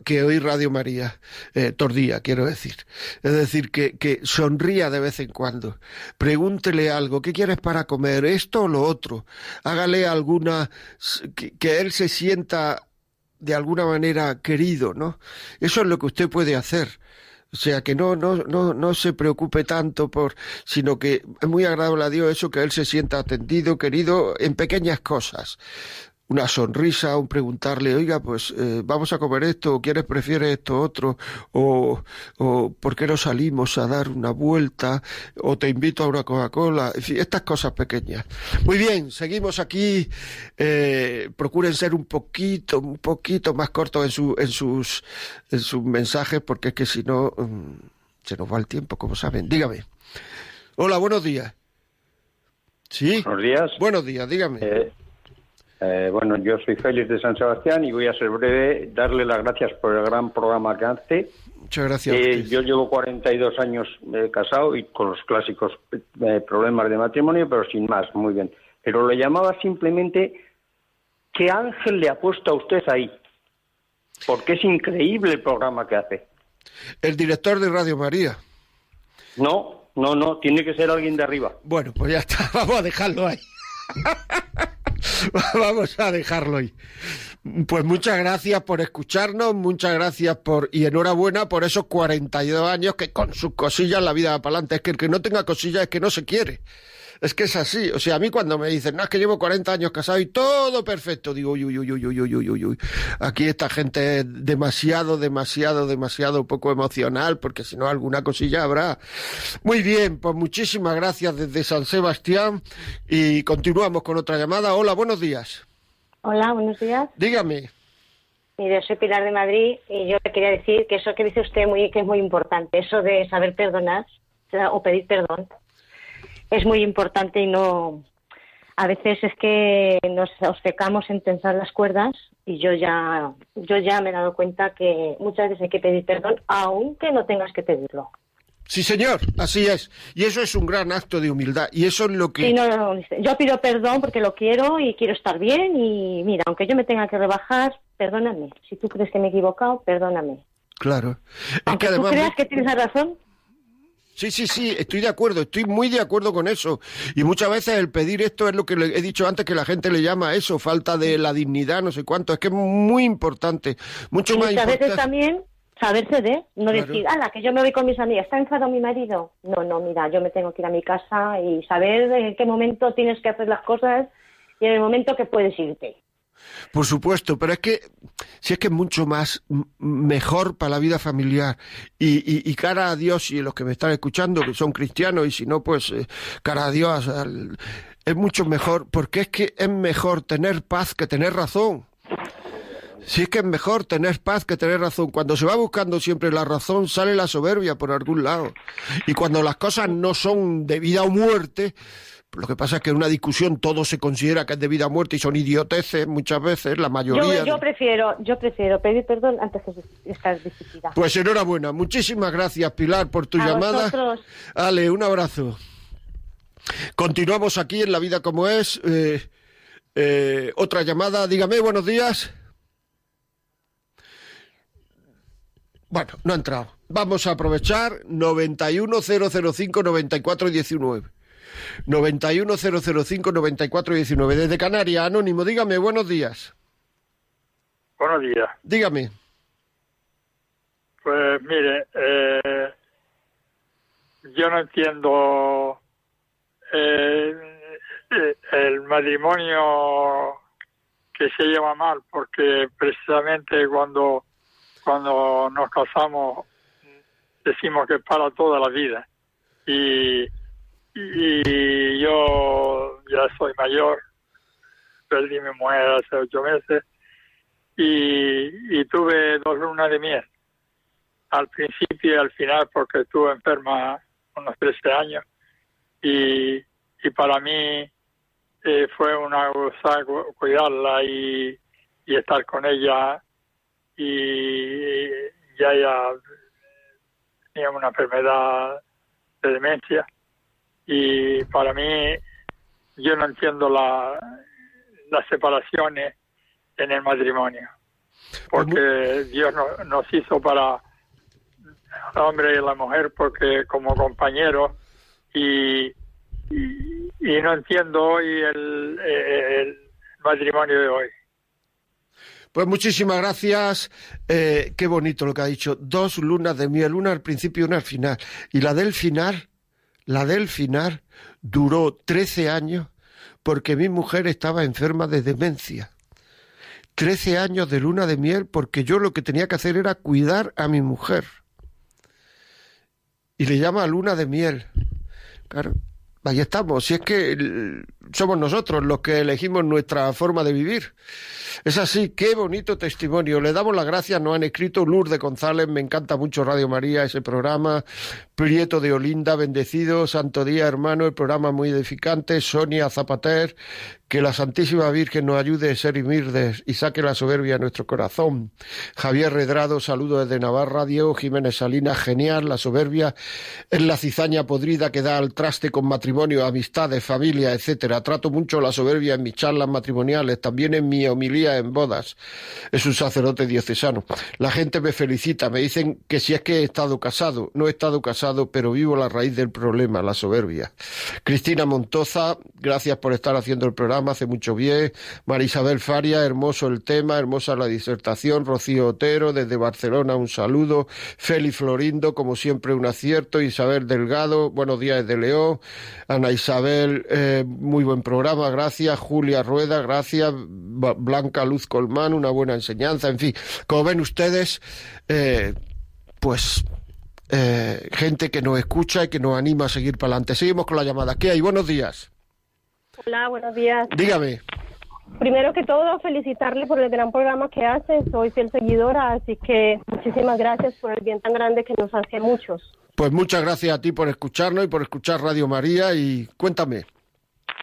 que, oír Radio María, eh, Tordía, quiero decir. Es decir, que, que sonría de vez en cuando. Pregúntele algo, ¿qué quieres para comer? ¿Esto o lo otro? Hágale alguna, que, que él se sienta de alguna manera querido, ¿no? Eso es lo que usted puede hacer. O sea, que no, no, no, no se preocupe tanto por, sino que es muy agradable a Dios eso que Él se sienta atendido, querido en pequeñas cosas una sonrisa, un preguntarle, oiga, pues eh, vamos a comer esto, o quieres, prefieres esto otro, o, o ¿por qué no salimos a dar una vuelta? O te invito a una Coca-Cola, en fin, estas cosas pequeñas. Muy bien, seguimos aquí, eh, procuren ser un poquito, un poquito más cortos en, su, en, sus, en sus mensajes, porque es que si no, mm, se nos va el tiempo, como saben. Dígame. Hola, buenos días. Sí. Buenos días. Buenos días, dígame. Eh, eh, bueno, yo soy Félix de San Sebastián y voy a ser breve, darle las gracias por el gran programa que hace. Muchas gracias. Eh, yo llevo 42 años eh, casado y con los clásicos problemas de matrimonio, pero sin más, muy bien. Pero le llamaba simplemente qué ángel le ha puesto a usted ahí, porque es increíble el programa que hace. El director de Radio María. No, no, no, tiene que ser alguien de arriba. Bueno, pues ya está, vamos a dejarlo ahí. Vamos a dejarlo ahí. Pues muchas gracias por escucharnos, muchas gracias por y enhorabuena por esos 42 años que con sus cosillas la vida va para adelante. Es que el que no tenga cosillas es que no se quiere. Es que es así. O sea, a mí cuando me dicen, no, es que llevo 40 años casado y todo perfecto, digo, uy, uy, uy, uy, uy, uy, uy, uy. Aquí esta gente es demasiado, demasiado, demasiado poco emocional, porque si no, alguna cosilla habrá. Muy bien, pues muchísimas gracias desde San Sebastián y continuamos con otra llamada. Hola, buenos días. Hola, buenos días. Dígame. Mire, soy Pilar de Madrid y yo le quería decir que eso que dice usted muy, que es muy importante, eso de saber perdonar o pedir perdón, es muy importante y no. A veces es que nos obcecamos en tensar las cuerdas y yo ya, yo ya me he dado cuenta que muchas veces hay que pedir perdón, aunque no tengas que pedirlo. Sí, señor, así es. Y eso es un gran acto de humildad. Y eso es lo que... Sí, no, no, no, yo pido perdón porque lo quiero y quiero estar bien y mira, aunque yo me tenga que rebajar, perdóname. Si tú crees que me he equivocado, perdóname. Claro. Es Aunque que tú creas que tienes la razón, Sí, sí, sí, estoy de acuerdo, estoy muy de acuerdo con eso. Y muchas veces el pedir esto es lo que le he dicho antes, que la gente le llama eso, falta de la dignidad, no sé cuánto. Es que es muy importante, mucho y más muchas veces también saber ceder, no Claro. decir, ala, que yo me voy con mis amigas, ¿está enfadado mi marido? No, no, mira, yo me tengo que ir a mi casa y saber en qué momento tienes que hacer las cosas y en el momento que puedes irte. Por supuesto, pero es que si es que es mucho más mejor para la vida familiar y, y- y cara a Dios y los que me están escuchando que son cristianos y si no pues eh, cara a Dios es mucho mejor porque es que es mejor tener paz que tener razón. Si es que es mejor tener paz que tener razón. Cuando se va buscando siempre la razón, sale la soberbia por algún lado. Y cuando las cosas no son de vida o muerte, lo que pasa es que en una discusión todo se considera que es de vida o muerte y son idioteces muchas veces, la mayoría. Yo, yo prefiero, yo prefiero pedir perdón antes de estar decidida. Pues enhorabuena. Muchísimas gracias, Pilar, por tu A llamada. vosotros. Ale, un abrazo. Continuamos aquí en La Vida como es. Eh, eh, otra llamada, dígame, buenos días. Bueno, no ha entrado. Vamos a aprovechar 910059419. 910059419. Desde Canarias, Anónimo, dígame, buenos días. Buenos días. Dígame. Pues mire, eh, yo no entiendo eh, eh, el matrimonio que se lleva mal, porque precisamente cuando, cuando nos casamos decimos que es para toda la vida. Y, y yo ya soy mayor, perdí mi mujer hace ocho meses. Y, y tuve dos lunas de miel. Al principio y al final porque estuve enferma unos 13 años. Y, y para mí eh, fue una cu- cuidarla y, y estar con ella. Y ya ya tenía una enfermedad de demencia y para mí yo no entiendo la, las separaciones en el matrimonio porque Dios no- nos hizo para el hombre y la mujer porque como compañeros y, y, no entiendo hoy el, el matrimonio de hoy. Pues muchísimas gracias. Eh, qué bonito lo que ha dicho. Dos lunas de miel, una al principio y una al final. Y la del final, la del final, duró 13 años porque mi mujer estaba enferma de demencia. 13 años de luna de miel porque yo lo que tenía que hacer era cuidar a mi mujer. Y le llama luna de miel. Claro, ahí estamos. Si es que somos nosotros los que elegimos nuestra forma de vivir. Es así, qué bonito testimonio. Le damos las gracias, nos han escrito Lourdes González, me encanta mucho Radio María, ese programa. Prieto de Olinda, bendecido, Santo Día, hermano, el programa muy edificante. Sonia Zapater, que la Santísima Virgen nos ayude a ser humildes y saque la soberbia a nuestro corazón. Javier Redrado, saludo desde Navarra. Diego Jiménez Salinas, genial. La soberbia es la cizaña podrida que da al traste con matrimonio, amistades, familia, etcétera. Trato mucho la soberbia en mis charlas matrimoniales, también en mi homilía en bodas. Es un sacerdote diocesano. La gente me felicita, me dicen que si es que he estado casado, no he estado casado, pero vivo la raíz del problema, la soberbia. Cristina Montoza, gracias por estar haciendo el programa, hace mucho bien. María Isabel Faria, hermoso el tema, hermosa la disertación. Rocío Otero, desde Barcelona, un saludo. Félix Florindo, como siempre, un acierto. Isabel Delgado, buenos días de León. Ana Isabel, eh, muy buen programa, gracias. Julia Rueda, gracias. Blanca Luz Colmán, una buena enseñanza. En fin, como ven ustedes, eh, pues eh, gente que nos escucha y que nos anima a seguir para adelante. Seguimos con la llamada. ¿Qué hay? Buenos días. Hola, buenos días. Dígame. Primero que todo, felicitarle por el gran programa que hace. Soy fiel seguidora, así que muchísimas gracias por el bien tan grande que nos hace a muchos. Pues muchas gracias a ti por escucharnos y por escuchar Radio María y cuéntame.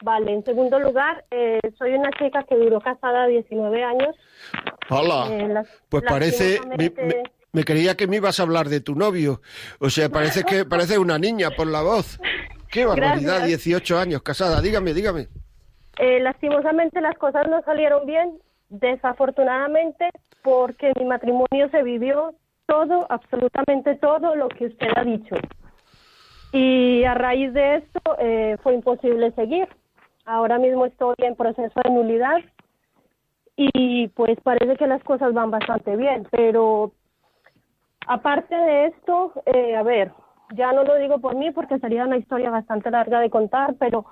Vale, en segundo lugar, eh, soy una chica que duró casada 19 años. Hola. Eh, pues parece, me, me, creía que me ibas a hablar de tu novio. O sea, parece que parece una niña por la voz. Qué barbaridad, 18 años casada. Dígame, dígame. Eh, lastimosamente las cosas no salieron bien, desafortunadamente, porque mi matrimonio se vivió todo, absolutamente todo lo que usted ha dicho. Y a raíz de esto eh, fue imposible seguir. Ahora mismo estoy en proceso de nulidad y pues parece que las cosas van bastante bien, pero aparte de esto, eh, a ver, ya no lo digo por mí porque sería una historia bastante larga de contar, pero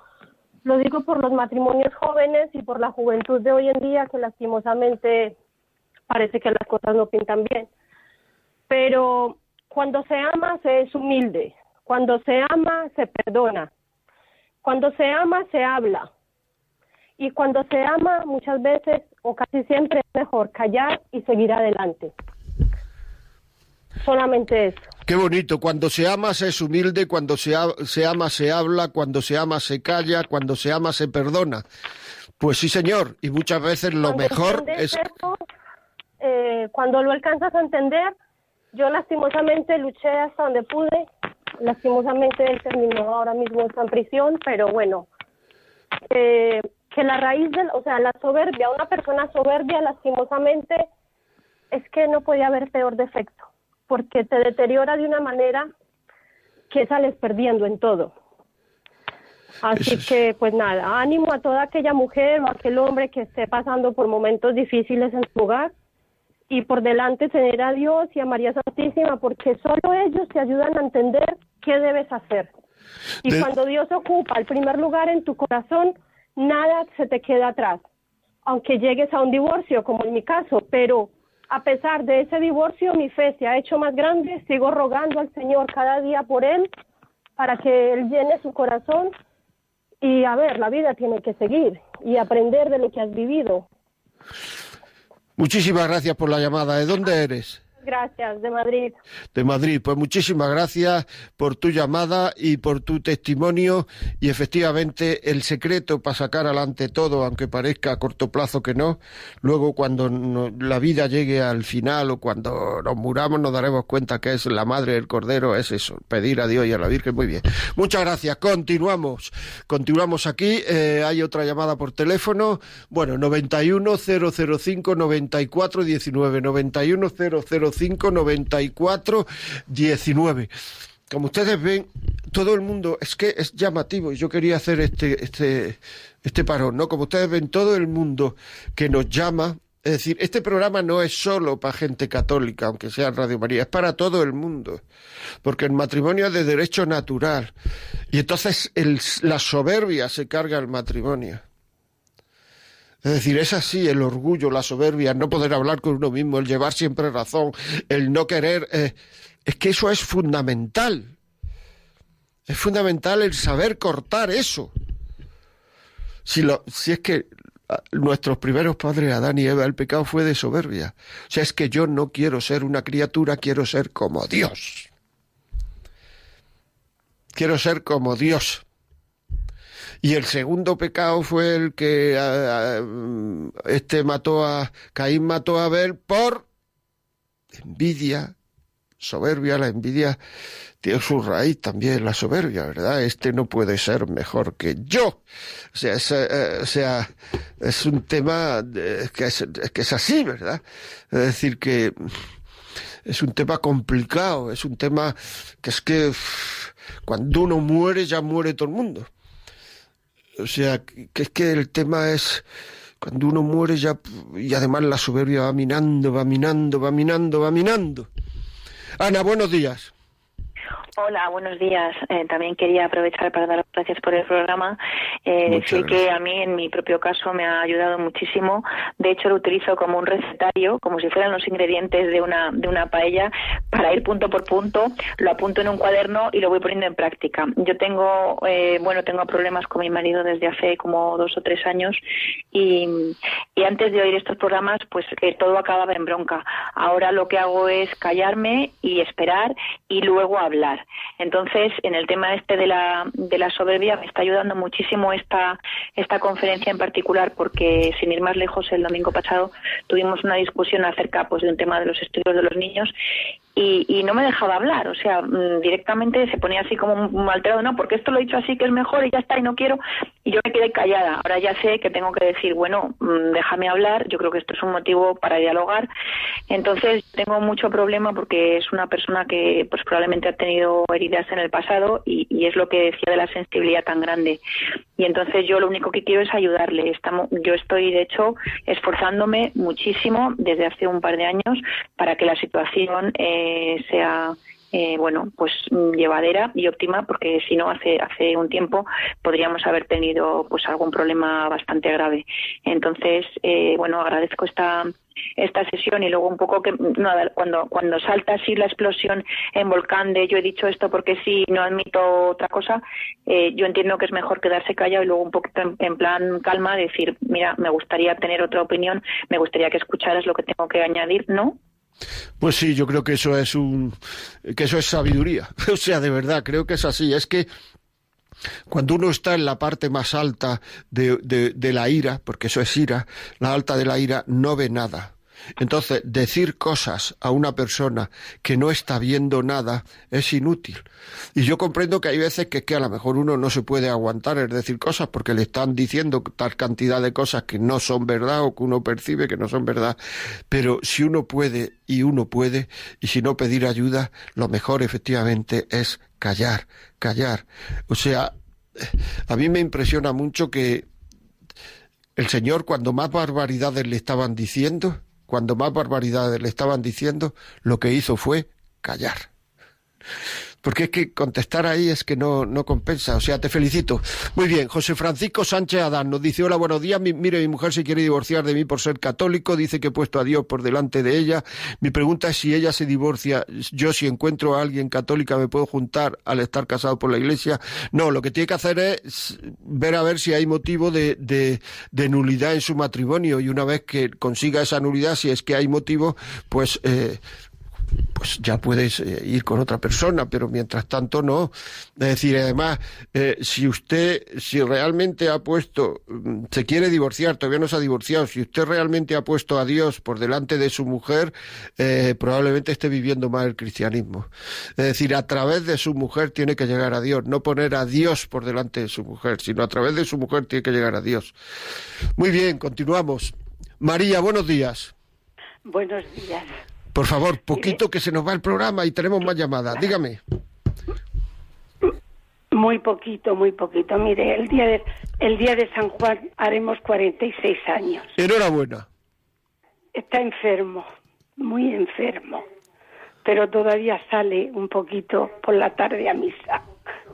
lo digo por los matrimonios jóvenes y por la juventud de hoy en día que lastimosamente parece que las cosas no pintan bien. Pero cuando se ama se es humilde, cuando se ama se perdona, cuando se ama se habla y cuando se ama muchas veces o casi siempre es mejor callar y seguir adelante. Solamente eso. Qué bonito, cuando se ama se es humilde, cuando se, se ama se habla, cuando se ama se calla, cuando se ama se perdona. Pues sí, señor, y muchas veces lo mejor es... eh, cuando lo alcanzas a entender, yo lastimosamente luché hasta donde pude, lastimosamente él terminó ahora mismo está en prisión, pero bueno, eh, que la raíz del, o sea, la soberbia, una persona soberbia lastimosamente es que no podía haber peor defecto porque te deteriora de una manera que sales perdiendo en todo. Así que, pues nada, ánimo a toda aquella mujer o aquel hombre que esté pasando por momentos difíciles en su hogar y por delante tener a Dios y a María Santísima, porque solo ellos te ayudan a entender qué debes hacer. Y cuando Dios ocupa el primer lugar en tu corazón, nada se te queda atrás, aunque llegues a un divorcio, como en mi caso, pero a pesar de ese divorcio, mi fe se ha hecho más grande, sigo rogando al Señor cada día por él, para que él llene su corazón. Y a ver, la vida tiene que seguir y aprender de lo que has vivido. Muchísimas gracias por la llamada. ¿De dónde eres? Gracias, de Madrid. De Madrid, pues muchísimas gracias por tu llamada y por tu testimonio y efectivamente el secreto para sacar adelante todo, aunque parezca a corto plazo que no, luego cuando la vida llegue al final o cuando nos muramos nos daremos cuenta que es la madre del cordero, es eso, pedir a Dios y a la Virgen. Muy bien. Muchas gracias. Continuamos. Continuamos aquí. Eh, hay otra llamada por teléfono. Bueno, 91 005 94 19 91 05 94 19. Como ustedes ven, todo el mundo, es que es llamativo y yo quería hacer este, este, este parón, ¿no? Como ustedes ven, todo el mundo que nos llama, es decir, este programa no es solo para gente católica, aunque sea Radio María, es para todo el mundo, porque el matrimonio es de derecho natural y entonces el, la soberbia se carga el matrimonio. Es decir, es así el orgullo, la soberbia, el no poder hablar con uno mismo, el llevar siempre razón, el no querer. eh, es que eso es fundamental. Es fundamental el saber cortar eso. Si, lo, si es que ah, nuestros primeros padres, Adán y Eva, el pecado fue de soberbia. O sea, es que yo no quiero ser una criatura, quiero ser como Dios. Quiero ser como Dios. Y el segundo pecado fue el que ah, ah, este mató a Caín mató a Abel por envidia, soberbia, la envidia tiene su raíz también la soberbia, ¿verdad? Este no puede ser mejor que yo. O sea, es, eh, o sea, es un tema de- que, es, que es así, ¿verdad? Es decir, que es un tema complicado, es un tema que es que cuando uno muere ya muere todo el mundo. O sea, que es que el tema es cuando uno muere ya y además la soberbia va minando, va minando, va minando, va minando. Ana, buenos días. Hola, buenos días. Eh, también quería aprovechar para dar las gracias por el programa. Eh, decir que a mí, en mi propio caso, me ha ayudado muchísimo. De hecho, lo utilizo como un recetario, como si fueran los ingredientes de una, de una paella, para ir punto por punto. Lo apunto en un cuaderno y lo voy poniendo en práctica. Yo tengo, eh, bueno, tengo problemas con mi marido desde hace como dos o tres años y, y antes de oír estos programas, pues todo acababa en bronca. Ahora lo que hago es callarme y esperar y luego hablar. Entonces, en el tema este de la, de la soberbia me está ayudando muchísimo esta, esta conferencia en particular porque, sin ir más lejos, el domingo pasado tuvimos una discusión acerca pues, de un tema de los estudios de los niños y, no me dejaba hablar, o sea, mm, directamente se ponía así como un alterado, no, porque esto lo he dicho así que es mejor y ya está y no quiero, y yo me quedé callada. Ahora ya sé que tengo que decir, bueno, mm, déjame hablar, yo creo que esto es un motivo para dialogar. Entonces, tengo mucho problema porque es una persona que pues probablemente ha tenido heridas en el pasado y, y es lo que decía de la sensibilidad tan grande. Y entonces yo lo único que quiero es ayudarle. Estamos, yo estoy, de hecho, esforzándome muchísimo desde hace un par de años para que la situación eh, sea eh, bueno, pues mm, llevadera y óptima, porque si no hace hace un tiempo podríamos haber tenido pues algún problema bastante grave. Entonces, eh, bueno, agradezco esta esta sesión y luego un poco que nada, cuando cuando salta así la explosión en volcán de yo he dicho esto porque sí no admito otra cosa eh, yo entiendo que es mejor quedarse callado y luego un poquito en, en plan calma decir mira me gustaría tener otra opinión me gustaría que escucharas lo que tengo que añadir no Pues sí, yo creo que eso es un que eso es sabiduría. O sea, de verdad, creo que es así. Es que cuando uno está en la parte más alta de, de, de la ira, porque eso es ira, la alta de la ira no ve nada. Entonces, decir cosas a una persona que no está viendo nada es inútil. Y yo comprendo que hay veces que, que a lo mejor uno no se puede aguantar el decir cosas porque le están diciendo tal cantidad de cosas que no son verdad o que uno percibe que no son verdad. Pero si uno puede y uno puede, y si no pedir ayuda, lo mejor efectivamente es callar, callar. O sea, a mí me impresiona mucho que el Señor cuando más barbaridades le estaban diciendo, cuando más barbaridades le estaban diciendo, lo que hizo fue callar. Porque es que contestar ahí es que no, no compensa. O sea, te felicito. Muy bien, José Francisco Sánchez Adán nos dice, hola, buenos días. Mi, mire, mi mujer se quiere divorciar de mí por ser católico. Dice que he puesto a Dios por delante de ella. Mi pregunta es si ella se divorcia, yo si encuentro a alguien católica me puedo juntar al estar casado por la iglesia. No, lo que tiene que hacer es ver a ver si hay motivo de, de, de nulidad en su matrimonio. Y una vez que consiga esa nulidad, si es que hay motivo, pues... Eh, pues ya puedes eh, ir con otra persona, pero mientras tanto no. Es decir, además, eh, si usted, si realmente ha puesto, mm, se quiere divorciar, todavía no se ha divorciado, si usted realmente ha puesto a Dios por delante de su mujer, eh, probablemente esté viviendo mal el cristianismo. Es decir, a través de su mujer tiene que llegar a Dios, no poner a Dios por delante de su mujer, sino a través de su mujer tiene que llegar a Dios. Muy bien, continuamos. María, buenos días. Buenos días. Por favor, poquito que se nos va el programa y tenemos más llamadas. Dígame. Muy poquito, muy poquito. Mire, el día de, el día de San Juan haremos 46 años. Enhorabuena. Está enfermo, muy enfermo, pero todavía sale un poquito por la tarde a misa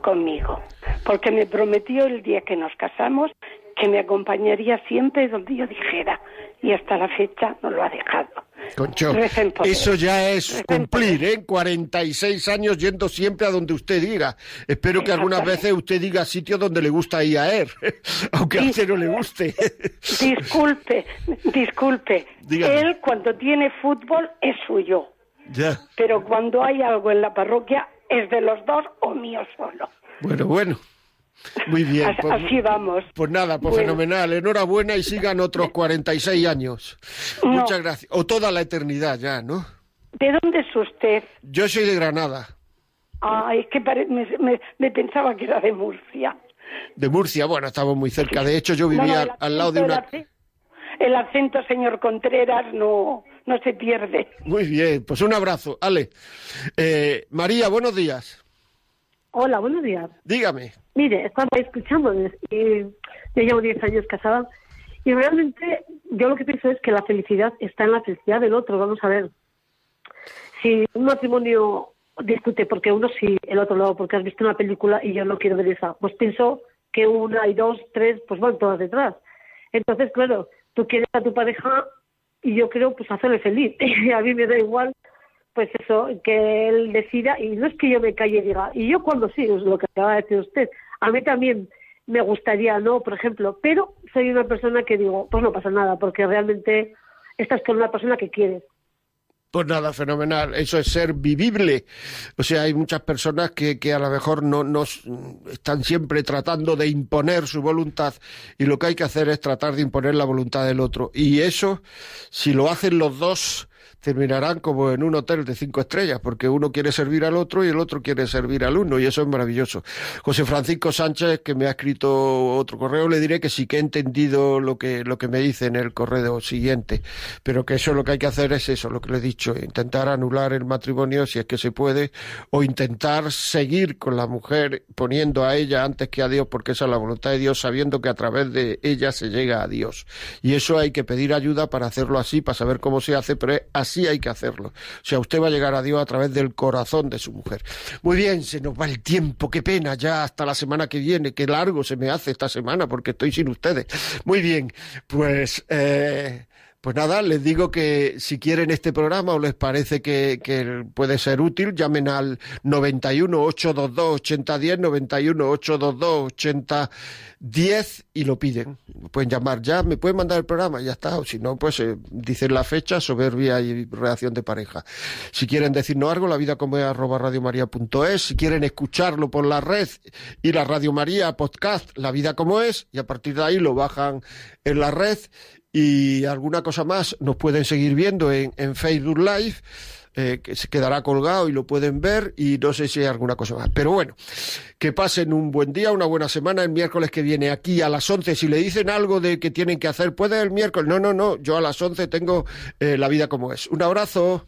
conmigo, porque me prometió el día que nos casamos que me acompañaría siempre donde yo dijera. Y hasta la fecha no lo ha dejado. Concho, eso ya es cumplir, ¿eh? 46 años yendo siempre a donde usted diga. Espero que algunas veces usted diga sitios donde le gusta ir a él, aunque a usted no le guste. Disculpe, disculpe. Dígame. Él cuando tiene fútbol es suyo, ya. pero cuando hay algo en la parroquia es de los dos o mío solo. Bueno, bueno. Muy bien. Pues- así vamos. Pues nada, pues Bueno. fenomenal. Enhorabuena y sigan otros 46 años. No. Muchas gracias. O toda la eternidad ya, ¿no? ¿De dónde es usted? Yo soy de Granada, Ay, es que pare- me, me- me pensaba que era de Murcia. de Murcia. Bueno, estamos muy cerca. De hecho, yo No, no, vivía el al lado de una... El acento, señor Contreras, no, no se pierde. Muy bien, pues un abrazo. Ale. Eh, María, buenos días. Hola, buenos días. Dígame. Mire, estaba escuchándoles y yo llevo 10 años casada y realmente yo lo que pienso es que la felicidad está en la felicidad del otro. Vamos a ver, si un matrimonio discute porque uno sí, el otro no, porque has visto una película y yo no quiero ver esa, pues pienso que una y dos, tres, pues van todas detrás. Entonces, claro, tú quieres a tu pareja y yo creo pues hacerle feliz. Y a mí me da igual pues eso, que él decida, y no es que yo me calle y diga, y yo cuando sí, es lo que acaba de decir usted, a mí también me gustaría, ¿no? Por ejemplo, pero soy una persona que digo, pues no pasa nada, porque realmente estás con una persona que quieres. Pues nada, fenomenal. Eso es ser vivible. O sea, hay muchas personas que, que a lo mejor no, no s- están siempre tratando de imponer su voluntad y lo que hay que hacer es tratar de imponer la voluntad del otro. Y eso, si lo hacen los dos, terminarán como en un hotel de cinco estrellas, porque uno quiere servir al otro y el otro quiere servir al uno, y eso es maravilloso. José Francisco Sánchez, que me ha escrito otro correo, le diré que sí que he entendido lo que, lo que me dice en el correo siguiente, pero que eso lo que hay que hacer es eso, lo que le he dicho, intentar anular el matrimonio si es que se puede, o intentar seguir con la mujer poniendo a ella antes que a Dios, porque esa es la voluntad de Dios, sabiendo que a través de ella se llega a Dios. Y eso hay que pedir ayuda para hacerlo así, para saber cómo se hace, pero es así hay que hacerlo. O sea, usted va a llegar a Dios a través del corazón de su mujer. Muy bien, se nos va el tiempo, qué pena, ya hasta la semana que viene, qué largo se me hace esta semana porque estoy sin ustedes. Muy bien, pues... Eh... Pues nada, les digo que si quieren este programa o les parece que, puede ser útil, llamen al 91 822 8010, 91 822 8010 y lo piden. Pueden llamar ya, me pueden mandar el programa, ya está. O si no, pues eh, dicen la fecha, soberbia y reacción de pareja. Si quieren decirnos algo, la vida como es arroba radiomaria.es. Si quieren escucharlo por la red y la Radio María podcast, la vida como es, y a partir de ahí lo bajan en la red y alguna cosa más nos pueden seguir viendo en, en Facebook Live, eh, que se quedará colgado y lo pueden ver y no sé si hay alguna cosa más. Pero bueno, que pasen un buen día, una buena semana. El miércoles que viene aquí a las 11, si le dicen algo de que tienen que hacer, puede el miércoles. No, no, no, yo a las 11 tengo eh, la vida como es. Un abrazo.